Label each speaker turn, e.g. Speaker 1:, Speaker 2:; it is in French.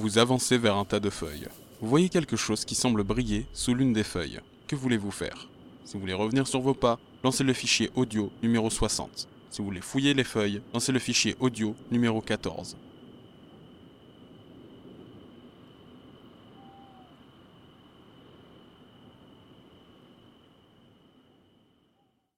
Speaker 1: Vous avancez vers un tas de feuilles. Vous voyez quelque chose qui semble briller sous l'une des feuilles. Que voulez-vous faire? Si vous voulez revenir sur vos pas, lancez le fichier audio numéro 60. Si vous voulez fouiller les feuilles, lancez le fichier audio numéro 14.